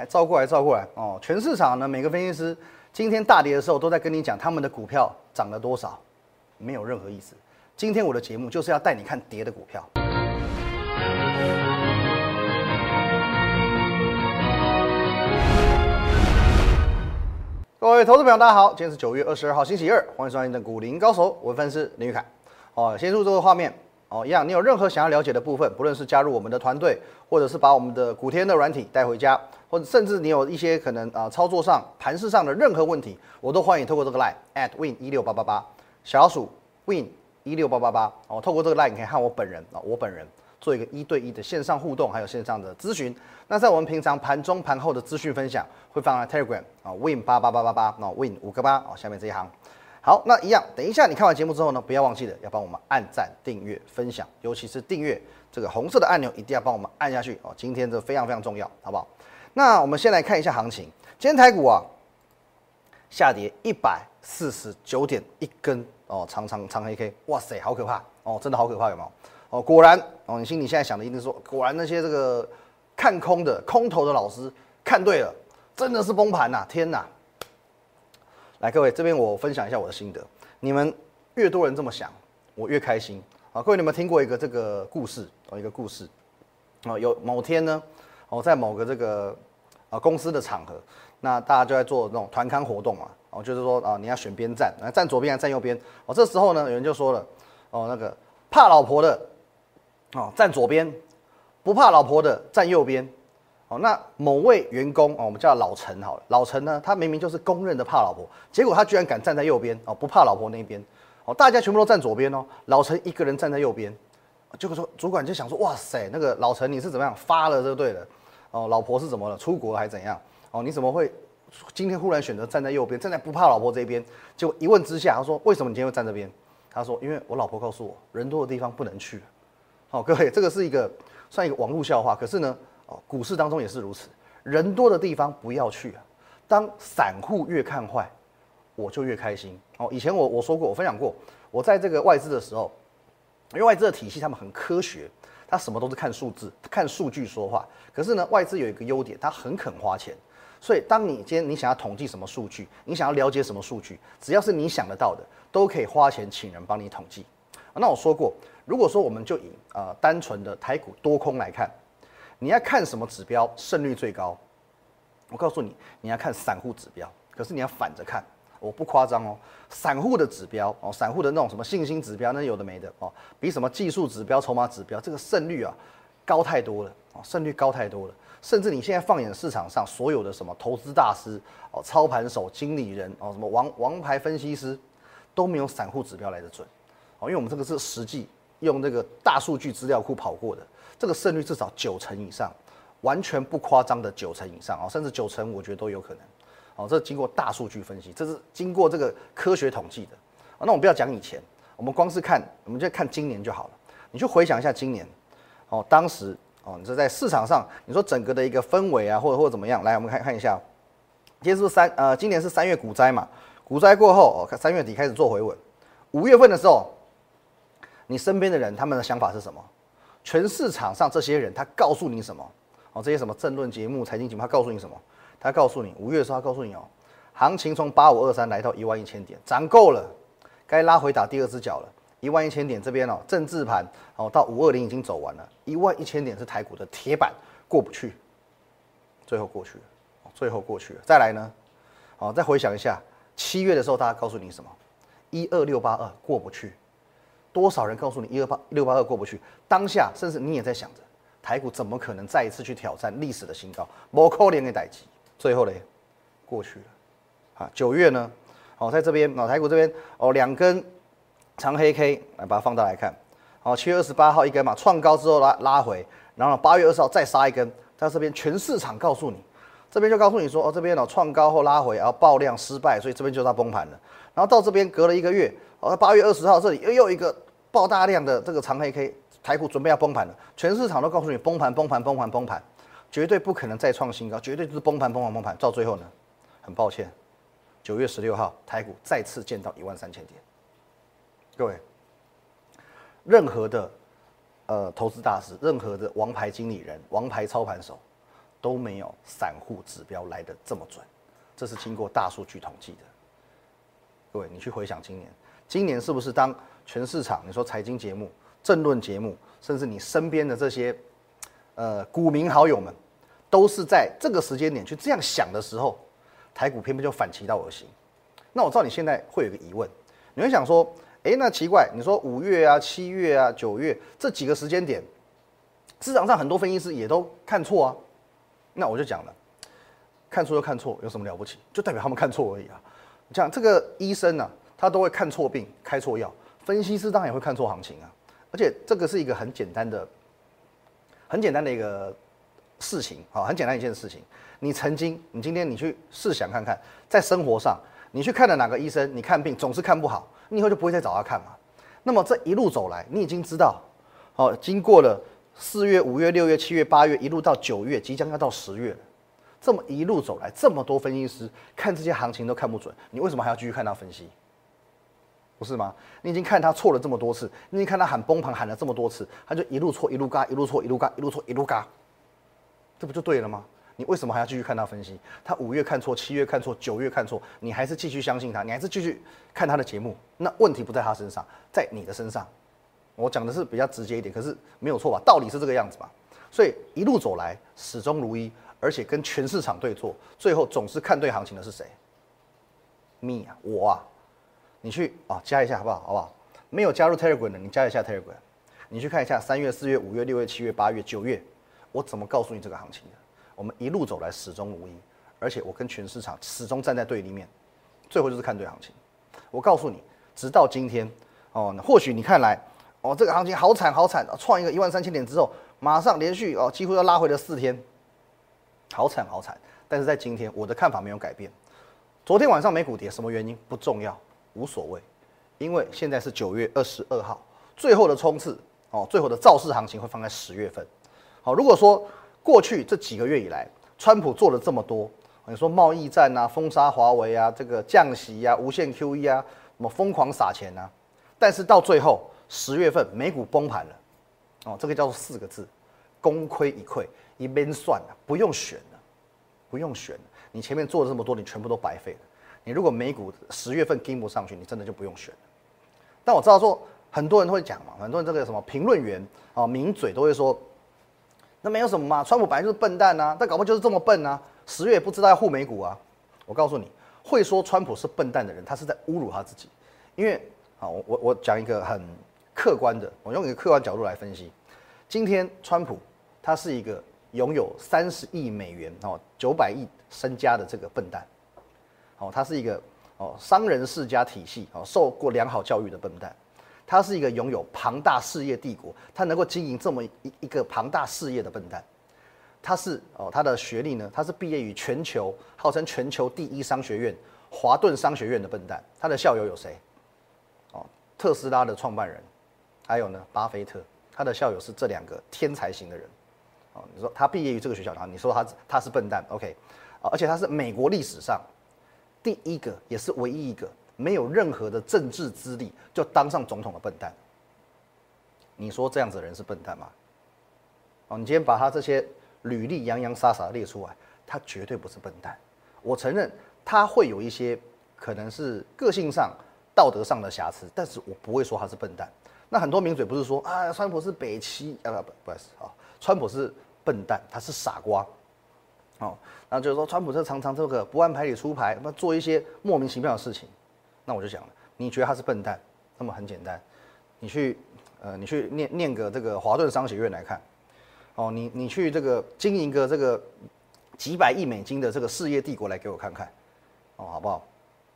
来照过来照过来哦。全市场呢，每个分析师今天大跌的时候，都在跟你讲他们的股票涨了多少，没有任何意思。今天我的节目就是要带你看跌的股票。各位投资朋友，大家好，今天是九月二十二号，星期二，欢迎收看今天的股林高手，我是分析师林玉凯。哦，先入这个画面。哦，一样，你有任何想要了解的部分，不论是加入我们的团队，或者是把我们的古天的软体带回家，或者甚至你有一些可能啊操作上、盘势上的任何问题，我都欢迎透过这个 line at win 一六八八八小鼠 win 一六八八八哦，透过这个 line 你可以和我本人啊，我本人做一个一对一的线上互动，还有线上的咨询。那在我们平常盘中盘后的资讯分享，会放在 Telegram 啊 win 八八八八八，那 win 五个八哦，下面这一行。好，那一样，等一下你看完节目之后呢，不要忘记了要帮我们按赞、订阅、分享，尤其是订阅这个红色的按钮，一定要帮我们按下去哦。今天这非常非常重要，好不好？那我们先来看一下行情，今天台股啊下跌一百四十九点一根哦，长长长黑 K，哇塞，好可怕哦，真的好可怕，有没有？哦，果然哦，你心里现在想的一定是说，果然那些这个看空的空头的老师看对了，真的是崩盘呐，天呐！来，各位这边我分享一下我的心得。你们越多人这么想，我越开心啊！各位，你们听过一个这个故事哦？一个故事啊，有某天呢，哦，在某个这个啊公司的场合，那大家就在做那种团刊活动嘛，哦，就是说啊，你要选边站，啊，站左边还是站右边？哦，这时候呢，有人就说了，哦，那个怕老婆的，哦，站左边；不怕老婆的，站右边。哦，那某位员工哦，我们叫老陈好了。老陈呢，他明明就是公认的怕老婆，结果他居然敢站在右边哦，不怕老婆那边。哦，大家全部都站左边哦，老陈一个人站在右边。结果说主管就想说，哇塞，那个老陈你是怎么样发了就对了。哦，老婆是怎么了？出国还怎样？哦，你怎么会今天忽然选择站在右边，站在不怕老婆这边？结果一问之下，他说为什么你今天会站这边？他说因为我老婆告诉我，人多的地方不能去。好，各位，这个是一个算一个网络笑话，可是呢。股市当中也是如此，人多的地方不要去啊。当散户越看坏，我就越开心。哦，以前我我说过，我分享过，我在这个外资的时候，因为外资的体系他们很科学，他什么都是看数字、看数据说话。可是呢，外资有一个优点，他很肯花钱。所以，当你今天你想要统计什么数据，你想要了解什么数据，只要是你想得到的，都可以花钱请人帮你统计。那我说过，如果说我们就以呃单纯的台股多空来看。你要看什么指标胜率最高？我告诉你，你要看散户指标。可是你要反着看，我不夸张哦。散户的指标哦，散户的那种什么信心指标，那有的没的哦，比什么技术指标、筹码指标这个胜率啊高太多了哦，胜率高太多了。甚至你现在放眼市场上所有的什么投资大师哦、操盘手、经理人哦、什么王王牌分析师，都没有散户指标来的准哦，因为我们这个是实际用这个大数据资料库跑过的。这个胜率至少九成以上，完全不夸张的九成以上啊，甚至九成我觉得都有可能。哦，这经过大数据分析，这是经过这个科学统计的。那我们不要讲以前，我们光是看，我们就看今年就好了。你去回想一下今年，哦，当时哦，你是在市场上，你说整个的一个氛围啊，或者或者怎么样？来，我们看看一下，今天是不是三呃，今年是三月股灾嘛？股灾过后，哦，三月底开始做回稳，五月份的时候，你身边的人他们的想法是什么？全市场上这些人，他告诉你什么？哦，这些什么政论节目、财经节目，他告诉你什么？他告诉你，五月的时候他告诉你哦，行情从八五二三来到一万一千点，涨够了，该拉回打第二只脚了。一万一千点这边哦，政治盘哦，到五二零已经走完了，一万一千点是台股的铁板，过不去，最后过去了，最后过去了。再来呢，哦，再回想一下，七月的时候大家告诉你什么？一二六八二过不去。多少人告诉你一二八六八二过不去？当下甚至你也在想着，台股怎么可能再一次去挑战历史的新高？某扣连给逮击，最后嘞，过去了。啊，九月呢？哦，在这边哦，台股这边哦，两根长黑 K，来把它放大来看。哦，七月二十八号一根嘛，创高之后拉拉回，然后八月二十号再杀一根，在这边全市场告诉你，这边就告诉你说，哦，这边哦创高后拉回，然后爆量失败，所以这边就要崩盘了。然后到这边隔了一个月。哦，八月二十号这里又又一个爆大量的这个长黑 K，台股准备要崩盘了，全市场都告诉你崩盘崩盘崩盘崩盘，绝对不可能再创新高，绝对就是崩盘崩盘崩盘。到最后呢，很抱歉，九月十六号台股再次见到一万三千点。各位，任何的呃投资大师，任何的王牌经理人、王牌操盘手，都没有散户指标来的这么准，这是经过大数据统计的。各位，你去回想今年，今年是不是当全市场你说财经节目、政论节目，甚至你身边的这些呃股民好友们，都是在这个时间点去这样想的时候，台股偏偏就反其道而行。那我知道你现在会有个疑问，你会想说，哎，那奇怪，你说五月啊、七月啊、九月这几个时间点，市场上很多分析师也都看错啊。那我就讲了，看错就看错，有什么了不起？就代表他们看错而已啊。像这个医生呢，他都会看错病，开错药；分析师当然也会看错行情啊。而且这个是一个很简单的、很简单的一个事情啊，很简单一件事情。你曾经，你今天你去试想看看，在生活上，你去看了哪个医生，你看病总是看不好，你以后就不会再找他看嘛。那么这一路走来，你已经知道，哦，经过了。四月、五月、六月、七月、八月，一路到九月，即将要到十月。这么一路走来，这么多分析师看这些行情都看不准，你为什么还要继续看他分析？不是吗？你已经看他错了这么多次，你已经看他喊崩盘喊了这么多次，他就一路错一路嘎，一路错一路嘎，一路错一路嘎，这不就对了吗？你为什么还要继续看他分析？他五月看错，七月看错，九月看错，你还是继续相信他，你还是继续看他的节目？那问题不在他身上，在你的身上。我讲的是比较直接一点，可是没有错吧？道理是这个样子吧？所以一路走来始终如一，而且跟全市场对错，最后总是看对行情的是谁？me 啊，我啊，你去啊加一下好不好？好不好？没有加入 Telegram 的，你加一下 Telegram，你去看一下三月、四月、五月、六月、七月、八月、九月，我怎么告诉你这个行情的？我们一路走来始终如一，而且我跟全市场始终站在对立面，最后就是看对行情。我告诉你，直到今天哦，或许你看来。哦，这个行情好惨好惨啊！创一个一万三千点之后，马上连续哦，几乎要拉回了四天，好惨好惨。但是在今天，我的看法没有改变。昨天晚上美股跌，什么原因不重要，无所谓，因为现在是九月二十二号，最后的冲刺哦，最后的造势行情会放在十月份。好，如果说过去这几个月以来，川普做了这么多，你说贸易战啊，封杀华为啊，这个降息啊，无限 QE 啊，什么疯狂撒钱啊，但是到最后。十月份美股崩盘了，哦，这个叫做四个字，功亏一篑，一边算了，不用选了，不用选了，你前面做了这么多，你全部都白费了。你如果美股十月份跟不上去，你真的就不用选。但我知道说很多人会讲嘛，很多人这个什么评论员啊，名嘴都会说，那没有什么嘛，川普本来就是笨蛋呐，但搞不就是这么笨啊？十月不知道要护美股啊？我告诉你，会说川普是笨蛋的人，他是在侮辱他自己，因为啊，我我我讲一个很。客观的，我用一个客观角度来分析，今天川普他是一个拥有三十亿美元哦九百亿身家的这个笨蛋，哦，他是一个哦商人世家体系哦受过良好教育的笨蛋，他是一个拥有庞大事业帝国，他能够经营这么一一个庞大事业的笨蛋，他是哦他的学历呢，他是毕业于全球号称全球第一商学院华顿商学院的笨蛋，他的校友有谁？哦，特斯拉的创办人。还有呢，巴菲特，他的校友是这两个天才型的人，哦，你说他毕业于这个学校，然后你说他他是笨蛋，OK，而且他是美国历史上第一个，也是唯一一个没有任何的政治资历就当上总统的笨蛋。你说这样子的人是笨蛋吗？哦，你今天把他这些履历洋洋洒洒列出来，他绝对不是笨蛋。我承认他会有一些可能是个性上、道德上的瑕疵，但是我不会说他是笨蛋。那很多名嘴不是说啊，川普是北七啊不不不好意思啊，川普是笨蛋，他是傻瓜，哦，然后就是说川普这常常这个不按牌理出牌，那做一些莫名其妙的事情，那我就讲了，你觉得他是笨蛋，那么很简单，你去呃你去念念个这个华顿商学院来看，哦，你你去这个经营个这个几百亿美金的这个事业帝国来给我看看，哦好不好？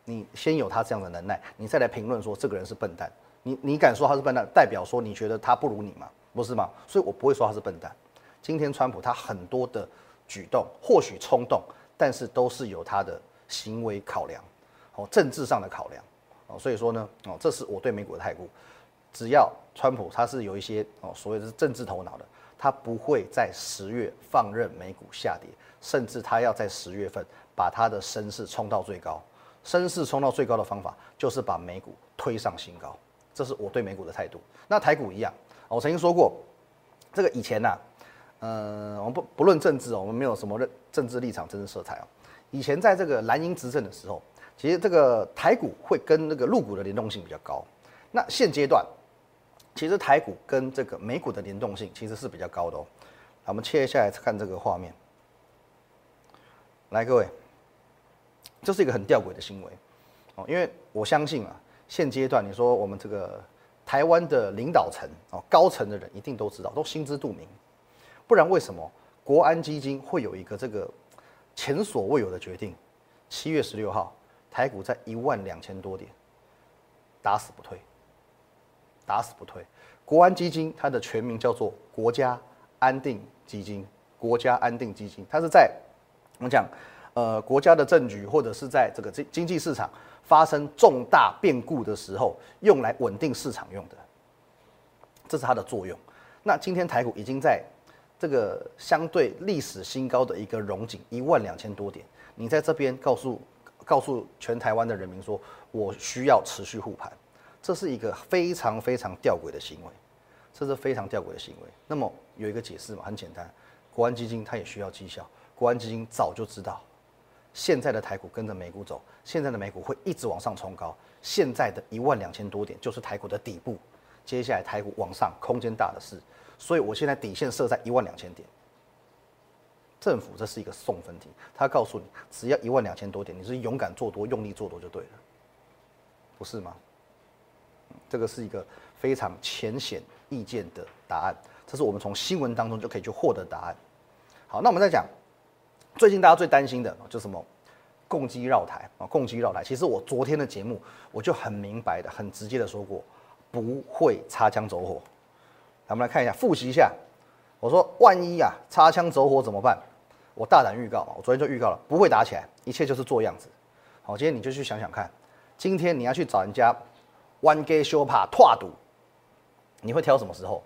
你先有他这样的能耐，你再来评论说这个人是笨蛋。你你敢说他是笨蛋，代表说你觉得他不如你吗？不是吗？所以我不会说他是笨蛋。今天川普他很多的举动或许冲动，但是都是有他的行为考量，哦，政治上的考量，哦，所以说呢，哦，这是我对美股的态度。只要川普他是有一些哦所谓的政治头脑的，他不会在十月放任美股下跌，甚至他要在十月份把他的声势冲到最高。声势冲到最高的方法就是把美股推上新高。这是我对美股的态度。那台股一样，我曾经说过，这个以前呢，呃，我们不不论政治哦，我们没有什么政治立场、政治色彩哦。以前在这个蓝营执政的时候，其实这个台股会跟那个陆股的联动性比较高。那现阶段，其实台股跟这个美股的联动性其实是比较高的哦。我们切下来看这个画面，来各位，这是一个很吊诡的行为哦，因为我相信啊，现阶段你说我们这个台湾的领导层哦，高层的人一定都知道，都心知肚明，不然为什么国安基金会有一个这个？前所未有的决定，七月十六号，台股在一万两千多点，打死不退，打死不退。国安基金它的全名叫做国家安定基金，国家安定基金，它是在我们讲，呃，国家的政局或者是在这个经经济市场发生重大变故的时候，用来稳定市场用的，这是它的作用。那今天台股已经在。这个相对历史新高的一个荣景一万两千多点，你在这边告诉告诉全台湾的人民说，我需要持续护盘，这是一个非常非常吊诡的行为，这是非常吊诡的行为。那么有一个解释嘛，很简单，国安基金它也需要绩效，国安基金早就知道，现在的台股跟着美股走，现在的美股会一直往上冲高，现在的一万两千多点就是台股的底部，接下来台股往上空间大的是。所以我现在底线设在一万两千点。政府这是一个送分题，他告诉你只要一万两千多点，你是勇敢做多、用力做多就对了，不是吗？这个是一个非常浅显易见的答案，这是我们从新闻当中就可以去获得答案。好，那我们再讲，最近大家最担心的就什么？共机绕台啊，共机绕台。其实我昨天的节目我就很明白的、很直接的说过，不会擦枪走火。我们来看一下，复习一下。我说，万一啊，擦枪走火怎么办？我大胆预告，我昨天就预告了，不会打起来，一切就是做样子。好，今天你就去想想看，今天你要去找人家 one gay show 怕拓赌，你会挑什么时候？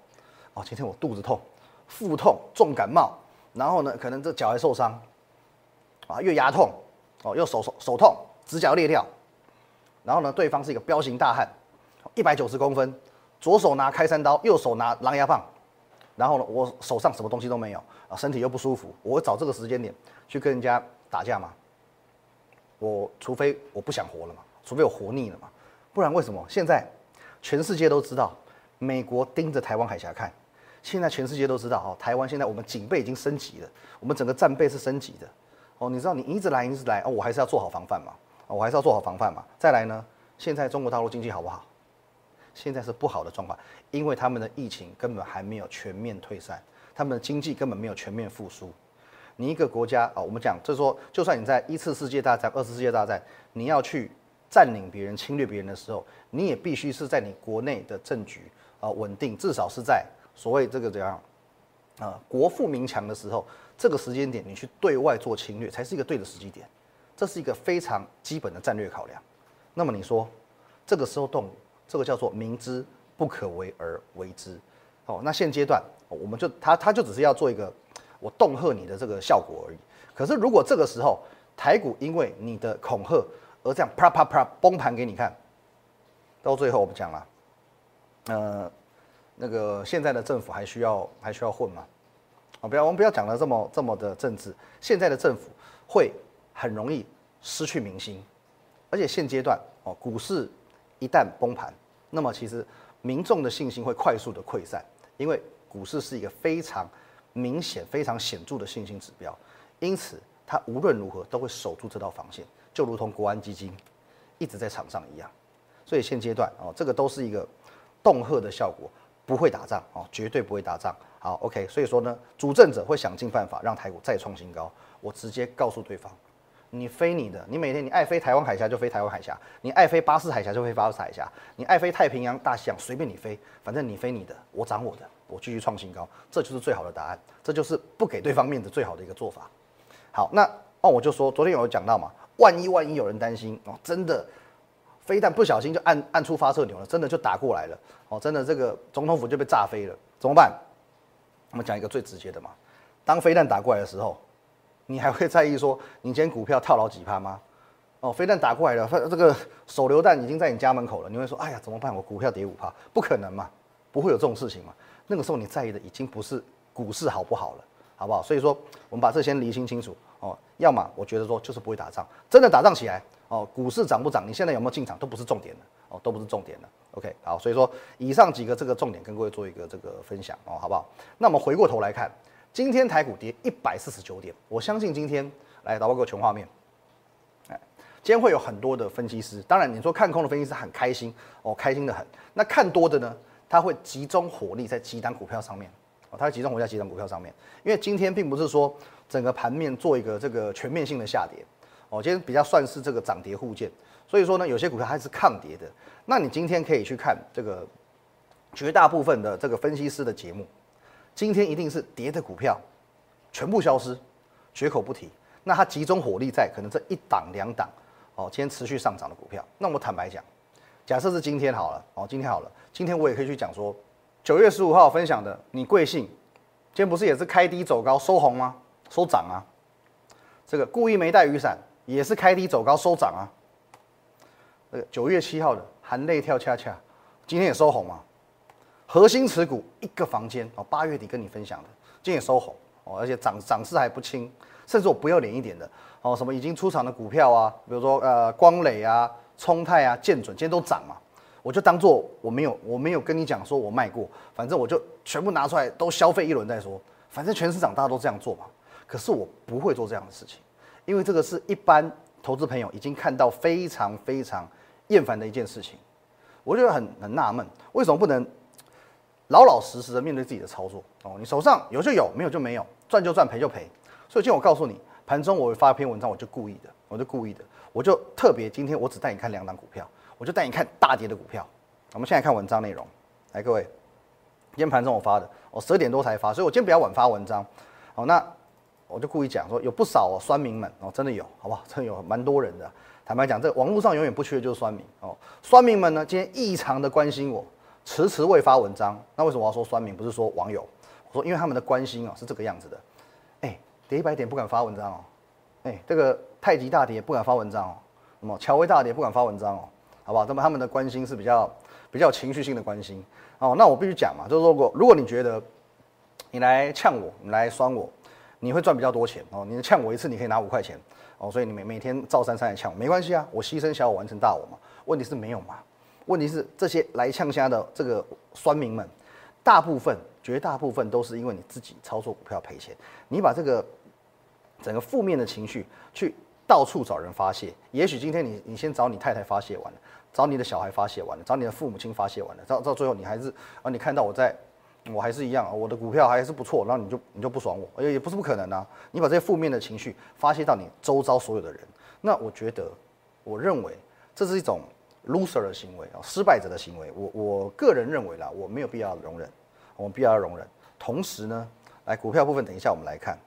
哦，今天我肚子痛，腹痛，重感冒，然后呢，可能这脚还受伤，啊，月牙痛，哦，又手手手痛，指甲裂掉，然后呢，对方是一个彪形大汉，一百九十公分。左手拿开山刀，右手拿狼牙棒，然后呢，我手上什么东西都没有啊，身体又不舒服，我会找这个时间点去跟人家打架吗？我除非我不想活了嘛，除非我活腻了嘛，不然为什么？现在全世界都知道，美国盯着台湾海峡看，现在全世界都知道哦，台湾现在我们警备已经升级了，我们整个战备是升级的哦，你知道你一直来一直来哦，我还是要做好防范嘛，我还是要做好防范嘛。再来呢，现在中国大陆经济好不好？现在是不好的状况，因为他们的疫情根本还没有全面退散，他们的经济根本没有全面复苏。你一个国家啊，我们讲就是说，就算你在一次世界大战、二次世界大战，你要去占领别人、侵略别人的时候，你也必须是在你国内的政局啊稳定，至少是在所谓这个怎样啊国富民强的时候，这个时间点你去对外做侵略才是一个对的时机点，这是一个非常基本的战略考量。那么你说这个时候动？这个叫做明知不可为而为之，哦，那现阶段我们就他他就只是要做一个我恫吓你的这个效果而已。可是如果这个时候台股因为你的恐吓而这样啪啪啪崩盘给你看，到最后我们讲了，呃，那个现在的政府还需要还需要混吗？啊，不要我们不要讲的这么这么的政治，现在的政府会很容易失去民心，而且现阶段哦股市。一旦崩盘，那么其实民众的信心会快速的溃散，因为股市是一个非常明显、非常显著的信心指标，因此它无论如何都会守住这道防线，就如同国安基金一直在场上一样。所以现阶段哦，这个都是一个恫吓的效果，不会打仗哦，绝对不会打仗。好，OK，所以说呢，主政者会想尽办法让台股再创新高。我直接告诉对方。你飞你的，你每天你爱飞台湾海峡就飞台湾海峡，你爱飞巴士海峡就飞巴士海峡，你爱飞太平洋大西洋随便你飞，反正你飞你的，我涨我的，我继续创新高，这就是最好的答案，这就是不给对方面子最好的一个做法。好，那哦我就说，昨天有讲到嘛，万一万一有人担心哦，真的飞弹不小心就按按出发射钮了，真的就打过来了哦，真的这个总统府就被炸飞了，怎么办？我们讲一个最直接的嘛，当飞弹打过来的时候。你还会在意说你今天股票套牢几趴吗？哦，飞弹打过来了，这个手榴弹已经在你家门口了，你会说，哎呀，怎么办？我股票跌五趴，不可能嘛，不会有这种事情嘛。那个时候你在意的已经不是股市好不好了，好不好？所以说我们把这先厘清清楚哦。要么我觉得说就是不会打仗，真的打仗起来哦，股市涨不涨，你现在有没有进场都不是重点的哦，都不是重点的。OK，好，所以说以上几个这个重点跟各位做一个这个分享哦，好不好？那我们回过头来看，今天台股跌一百四十九点，我相信今天来导播给我全画面。哎，今天会有很多的分析师，当然你说看空的分析师很开心哦，开心的很。那看多的呢，他会集中火力在几档股票上面哦，他会集中火力在几档股票上面，因为今天并不是说整个盘面做一个这个全面性的下跌哦，今天比较算是这个涨跌互见，所以说呢，有些股票还是抗跌的。那你今天可以去看这个绝大部分的这个分析师的节目，今天一定是跌的股票全部消失，绝口不提。那它集中火力在可能这一档两档哦，今天持续上涨的股票。那我坦白讲，假设是今天好了哦，今天好了，今天我也可以去讲说，九月十五号分享的，你贵姓今天不是也是开低走高收红吗？收涨啊。这个故意没带雨伞也是开低走高收涨啊。那个九月七号的含泪跳恰恰，今天也收红嘛。核心持股一个房间哦，八月底跟你分享的，今天也收红哦，而且涨涨势还不轻。甚至我不要脸一点的哦，什么已经出场的股票啊，比如说呃光磊啊、冲泰啊、建准，今天都涨嘛，我就当做我没有我没有跟你讲说我卖过，反正我就全部拿出来都消费一轮再说，反正全市场大家都这样做嘛。可是我不会做这样的事情，因为这个是一般投资朋友已经看到非常非常厌烦的一件事情，我觉得很很纳闷，为什么不能老老实实的面对自己的操作哦？你手上有就有，没有就没有，赚就赚，赔就赔。所以今天我告诉你，盘中我会发一篇文章，我就故意的，我就故意的，我就特别今天我只带你看两档股票，我就带你看大跌的股票。我们现在看文章内容，来各位，今天盘中我发的，我十二点多才发，所以我今天比较晚发文章。好，那我就故意讲说，有不少哦酸民们哦，真的有，好不好？真的有蛮多人的。坦白讲，这网络上永远不缺的就是酸民哦。酸民们呢，今天异常的关心我，迟迟未发文章。那为什么我要说酸民？不是说网友，我说因为他们的关心哦是这个样子的。哎跌一百点不敢发文章哦，哎，这个太极大跌不敢发文章哦，那么乔威大跌不敢发文章哦，好不好？那么他们的关心是比较比较情绪性的关心哦。那我必须讲嘛，就是如果如果你觉得你来呛我，你来酸我，你会赚比较多钱哦。你呛我一次，你可以拿五块钱哦，所以你每每天照三三来呛，没关系啊，我牺牲小我完成大我嘛。问题是没有嘛？问题是这些来呛虾的这个酸民们，大部分绝大部分都是因为你自己操作股票赔钱，你把这个。整个负面的情绪去到处找人发泄，也许今天你你先找你太太发泄完了，找你的小孩发泄完了，找你的父母亲发泄完了，到到最后你还是啊，你看到我在，我还是一样，我的股票还是不错，然后你就你就不爽我，也也不是不可能啊。你把这些负面的情绪发泄到你周遭所有的人，那我觉得，我认为这是一种 loser 的行为啊，失败者的行为。我我个人认为啦，我没有必要容忍，我们必要容忍。同时呢，来股票部分，等一下我们来看。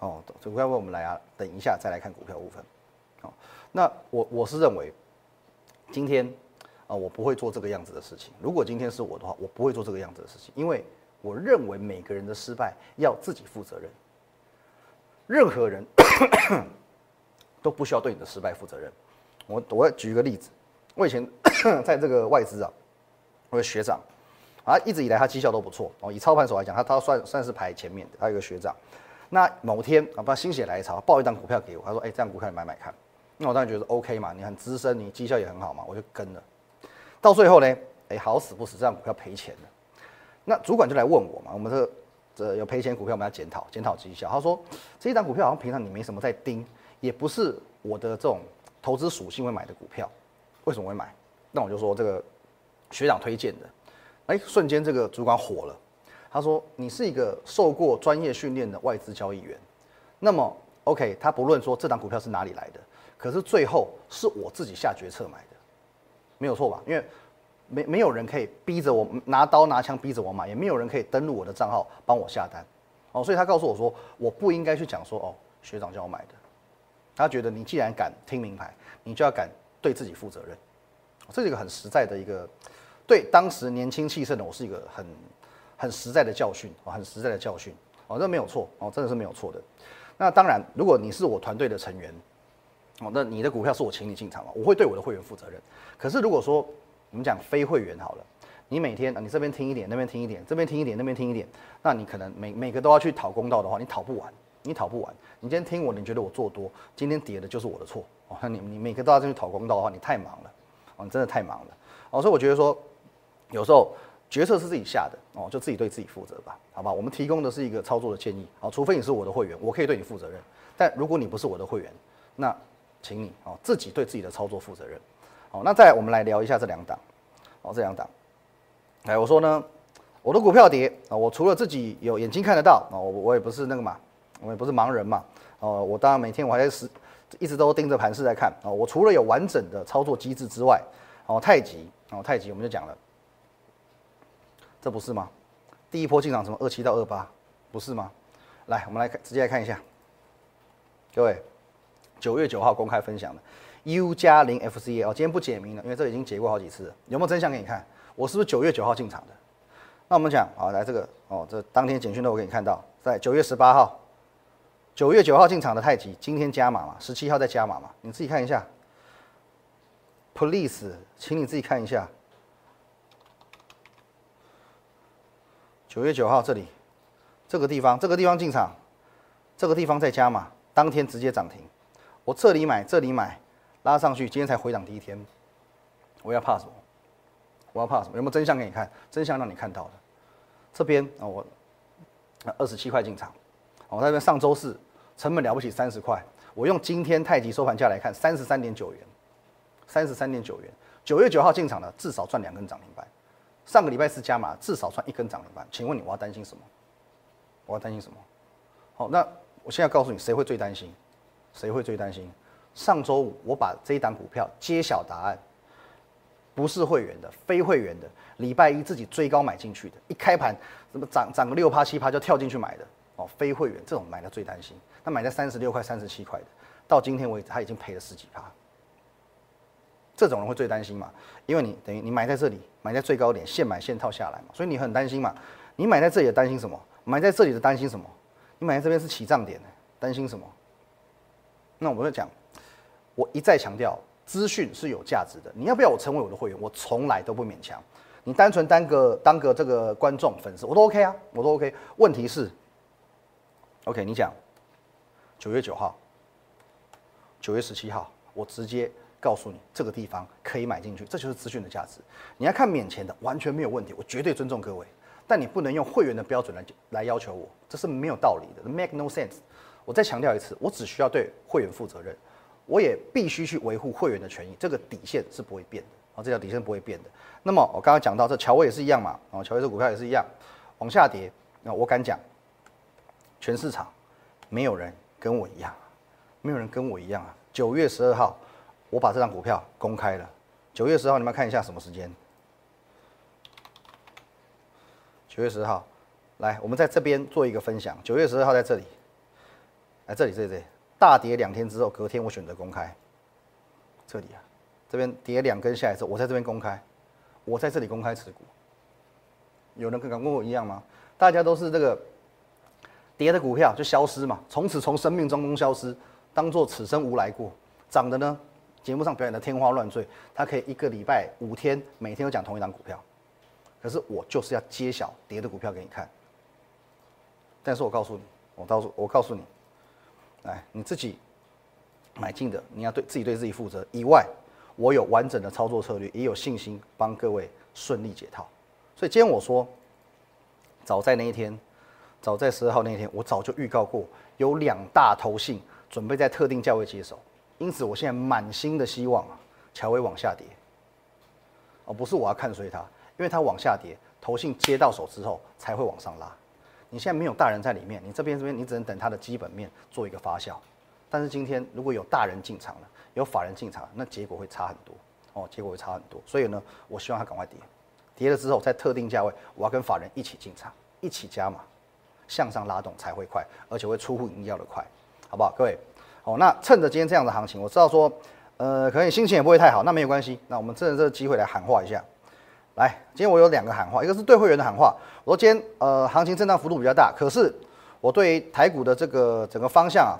哦，股票问我们来啊，等一下再来看股票部分。好，那我我是认为，今天啊，我不会做这个样子的事情。如果今天是我的话，我不会做这个样子的事情，因为我认为每个人的失败要自己负责任。任何人 都不需要对你的失败负责任。我我举一个例子，我以前 在这个外资啊，我的学长啊，一直以来他绩效都不错哦。以操盘手来讲，他他算算是排前面的，他有个学长。那某天啊，把心血来潮报一张股票给我，他说：“哎，这样股票你买买看。”那我当然觉得 OK 嘛，你很资深，你绩效也很好嘛，我就跟了。到最后呢，哎，好死不死，这张股票赔钱了。那主管就来问我嘛，我们这这有赔钱股票，我们要检讨检讨绩效。他说：“这一张股票好像平常你没什么在盯，也不是我的这种投资属性会买的股票，为什么会买？”那我就说这个学长推荐的，哎，瞬间这个主管火了。他说：“你是一个受过专业训练的外资交易员，那么 OK，他不论说这档股票是哪里来的，可是最后是我自己下决策买的，没有错吧？因为没没有人可以逼着我拿刀拿枪逼着我买，也没有人可以登录我的账号帮我下单，哦，所以他告诉我说，我不应该去讲说哦，学长叫我买的，他觉得你既然敢听名牌，你就要敢对自己负责任，这是一个很实在的一个，对当时年轻气盛的我是一个很。”很实在的教训啊，很实在的教训哦，这没有错哦，真的是没有错的。那当然，如果你是我团队的成员哦，那你的股票是我请你进场嘛，我会对我的会员负责任。可是如果说我们讲非会员好了，你每天啊，你这边听一点，那边听一点，这边听一点，那边听一点，那你可能每每个都要去讨公道的话，你讨不完，你讨不完。你今天听我，你觉得我做多，今天跌的就是我的错哦。你你每个都要进去讨公道的话，你太忙了哦，你真的太忙了哦。所以我觉得说，有时候决策是自己下的哦，就自己对自己负责吧，好吧？我们提供的是一个操作的建议哦，除非你是我的会员，我可以对你负责任。但如果你不是我的会员，那请你哦自己对自己的操作负责任。好，那再我们来聊一下这两档哦，这两档。哎，我说呢，我的股票跌啊，我除了自己有眼睛看得到啊，我我也不是那个嘛，我也不是盲人嘛，哦，我当然每天我还是一直都盯着盘势在看啊，我除了有完整的操作机制之外，哦，太极哦，太极我们就讲了，这不是吗？第一波进场什么二七到二八，不是吗？来，我们来看，直接来看一下，各位，九月九号公开分享的 U 加零 FCA 哦，今天不解明了，因为这已经解过好几次了，有没有真相给你看？我是不是九月九号进场的？那我们讲啊，来这个哦，这当天简讯都我给你看到，在九月十八号，九月九号进场的太极，今天加码嘛，十七号再加码嘛，你自己看一下。Police，请你自己看一下。九月九号这里，这个地方，这个地方进场，这个地方再加码，当天直接涨停。我这里买，这里买，拉上去，今天才回档第一天，我要怕什么？我要怕什么？有没有真相给你看？真相让你看到了。这边啊，我二十七块进场，我那边上周四成本了不起三十块，我用今天太极收盘价来看，三十三点九元，三十三点九元。九月九号进场的，至少赚两根涨停板。上个礼拜四加码，至少赚一根涨停板。请问你，我要担心什么？我要担心什么？好，那我现在告诉你，谁会最担心？谁会最担心？上周五我把这一档股票揭晓答案。不是会员的，非会员的，礼拜一自己追高买进去的，一开盘什么涨涨个六趴七趴就跳进去买的非会员这种买的最担心。那买在三十六块、三十七块的，到今天为止他已经赔了十几趴。这种人会最担心嘛？因为你等于你买在这里，买在最高点，现买现套下来嘛，所以你很担心嘛。你买在这里担心什么？买在这里的担心什么？你买在这边是起涨点，担心什么？那我们就讲，我一再强调。资讯是有价值的，你要不要我成为我的会员？我从来都不勉强。你单纯当个当个这个观众粉丝，我都 OK 啊，我都 OK。问题是，OK，你讲九月九号、九月十七号，我直接告诉你这个地方可以买进去，这就是资讯的价值。你要看免钱的，完全没有问题，我绝对尊重各位。但你不能用会员的标准来来要求我，这是没有道理的，make no sense。我再强调一次，我只需要对会员负责任。我也必须去维护会员的权益，这个底线是不会变的啊，这条底线不会变的。那么我刚刚讲到这乔威也是一样嘛，啊，乔威这股票也是一样，往下跌，那我敢讲，全市场没有人跟我一样，没有人跟我一样啊。九月十二号，我把这张股票公开了。九月十号，你们看一下什么时间？九月十号，来，我们在这边做一个分享。九月十二号在这里，来这里，这里，这里。大跌两天之后，隔天我选择公开。这里啊，这边跌两根下来之后，我在这边公开，我在这里公开持股。有人跟跟我一样吗？大家都是这个跌的股票就消失嘛，从此从生命中中消失，当做此生无来过。涨的呢，节目上表演的天花乱坠，他可以一个礼拜五天，每天都讲同一张股票。可是我就是要揭晓跌的股票给你看。但是我告诉你，我告诉我告诉你。哎，你自己买进的，你要对自己对自己负责。以外，我有完整的操作策略，也有信心帮各位顺利解套。所以今天我说，早在那一天，早在十二号那一天，我早就预告过，有两大头信准备在特定价位接手。因此，我现在满心的希望啊，乔威往下跌。哦，不是我要看衰它，因为它往下跌，头信接到手之后才会往上拉。你现在没有大人在里面，你这边这边你只能等它的基本面做一个发酵。但是今天如果有大人进场了，有法人进场，那结果会差很多哦，结果会差很多。所以呢，我希望它赶快跌，跌了之后在特定价位，我要跟法人一起进场，一起加码，向上拉动才会快，而且会出乎意料的快，好不好？各位，好，那趁着今天这样的行情，我知道说，呃，可能你心情也不会太好，那没有关系，那我们趁着这个机会来喊话一下。来，今天我有两个喊话，一个是对会员的喊话。我说今天呃行情震荡幅度比较大，可是我对台股的这个整个方向啊，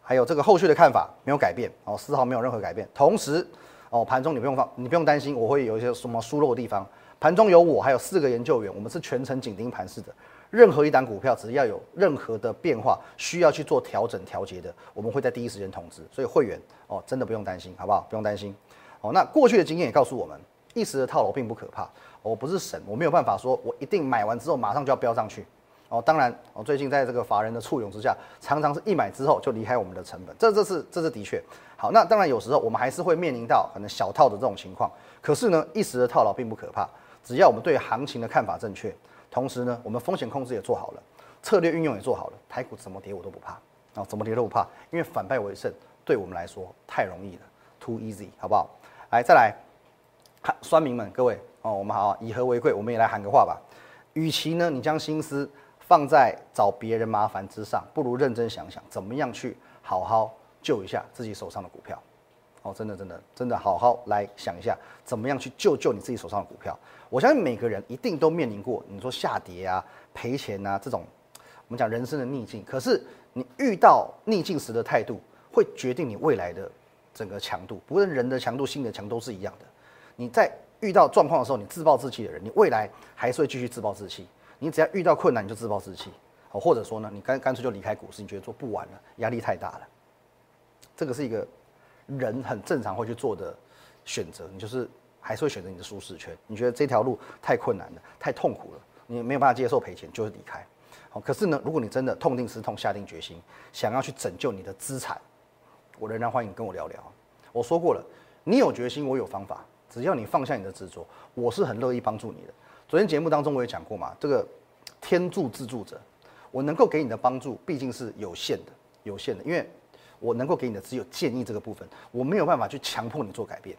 还有这个后续的看法没有改变哦，丝毫没有任何改变。同时哦，盘中你不用放，你不用担心我会有一些什么疏漏的地方盘中有我，还有四个研究员，我们是全程紧盯盘势的。任何一档股票，只要有任何的变化，需要去做调整调节的，我们会在第一时间通知。所以会员哦，真的不用担心，好不好？不用担心。哦，那过去的经验也告诉我们，一时的套牢并不可怕。我不是神，我没有办法说我一定买完之后马上就要飙上去。哦，当然，哦，最近在这个法人的簇拥之下，常常是一买之后就离开我们的成本，这这是这是的确好。那当然有时候我们还是会面临到可能小套的这种情况，可是呢，一时的套牢并不可怕，只要我们对行情的看法正确。同时呢，我们风险控制也做好了，策略运用也做好了，台股怎么跌我都不怕啊，怎么跌都不怕，因为反败为胜对我们来说太容易了，too easy，好不好？来，再来，酸民们，各位哦，我们好以和为贵，我们也来喊个话吧。与其呢，你将心思放在找别人麻烦之上，不如认真想想怎么样去好好救一下自己手上的股票。哦，真的，真的，真的，好好来想一下，怎么样去救救你自己手上的股票。我相信每个人一定都面临过，你说下跌啊、赔钱啊这种，我们讲人生的逆境。可是你遇到逆境时的态度，会决定你未来的整个强度。不论人的强度、心的强都是一样的。你在遇到状况的时候，你自暴自弃的人，你未来还是会继续自暴自弃。你只要遇到困难，你就自暴自弃，哦，或者说呢，你干干脆就离开股市，你觉得做不完了，压力太大了。这个是一个。人很正常会去做的选择，你就是还是会选择你的舒适圈。你觉得这条路太困难了，太痛苦了，你没有办法接受赔钱，就会离开。好，可是呢，如果你真的痛定思痛，下定决心，想要去拯救你的资产，我仍然欢迎跟我聊聊。我说过了，你有决心，我有方法。只要你放下你的执着，我是很乐意帮助你的。昨天节目当中我也讲过嘛，这个天助自助者，我能够给你的帮助毕竟是有限的，有限的，因为。我能够给你的只有建议这个部分，我没有办法去强迫你做改变。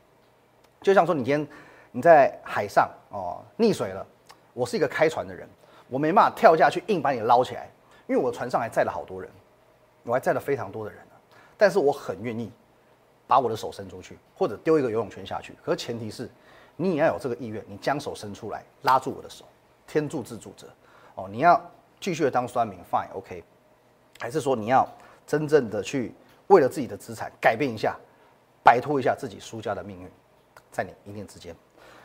就像说，你今天你在海上哦溺水了，我是一个开船的人，我没办法跳下去硬把你捞起来，因为我船上还载了好多人，我还载了非常多的人但是我很愿意把我的手伸出去，或者丢一个游泳圈下去。可是前提是你也要有这个意愿，你将手伸出来拉住我的手，天助自助者哦。你要继续的当酸民，fine OK，还是说你要真正的去？为了自己的资产改变一下，摆脱一下自己输家的命运，在你一念之间。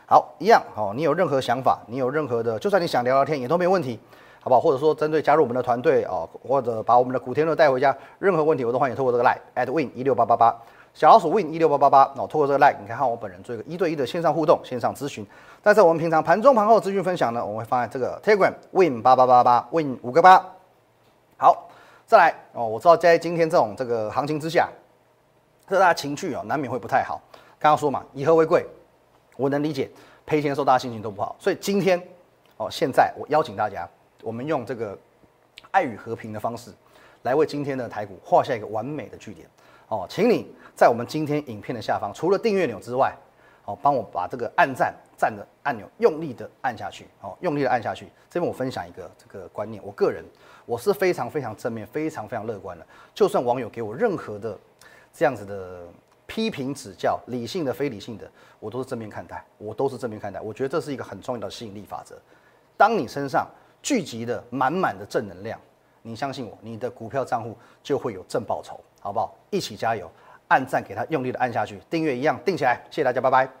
好，一样哦。你有任何想法，你有任何的，就算你想聊聊天也都没问题，好不好？或者说针对加入我们的团队哦，或者把我们的古天乐带回家，任何问题我都欢迎透过这个 line at win 一六八八八，小老鼠 win 一六八八八哦，透过这个 line 你可以和我本人做一个一对一的线上互动、线上咨询。但是我们平常盘中盘后资讯分享呢，我们会放在这个 telegram win 八八八八 win 五个八。好。再来哦，我知道在今天这种这个行情之下，这大家情绪哦难免会不太好。刚刚说嘛，以和为贵，我能理解，赔钱的时候大家心情都不好。所以今天哦，现在我邀请大家，我们用这个爱与和平的方式，来为今天的台股画下一个完美的句点哦。请你在我们今天影片的下方，除了订阅钮之外，哦，帮我把这个按赞赞的按钮用力的按下去哦，用力的按下去。这边我分享一个这个观念，我个人。我是非常非常正面、非常非常乐观的。就算网友给我任何的这样子的批评指教，理性的、非理性的，我都是正面看待。我都是正面看待。我觉得这是一个很重要的吸引力法则。当你身上聚集的满满的正能量，你相信我，你的股票账户就会有正报酬，好不好？一起加油！按赞给他用力的按下去，订阅一样订起来。谢谢大家，拜拜。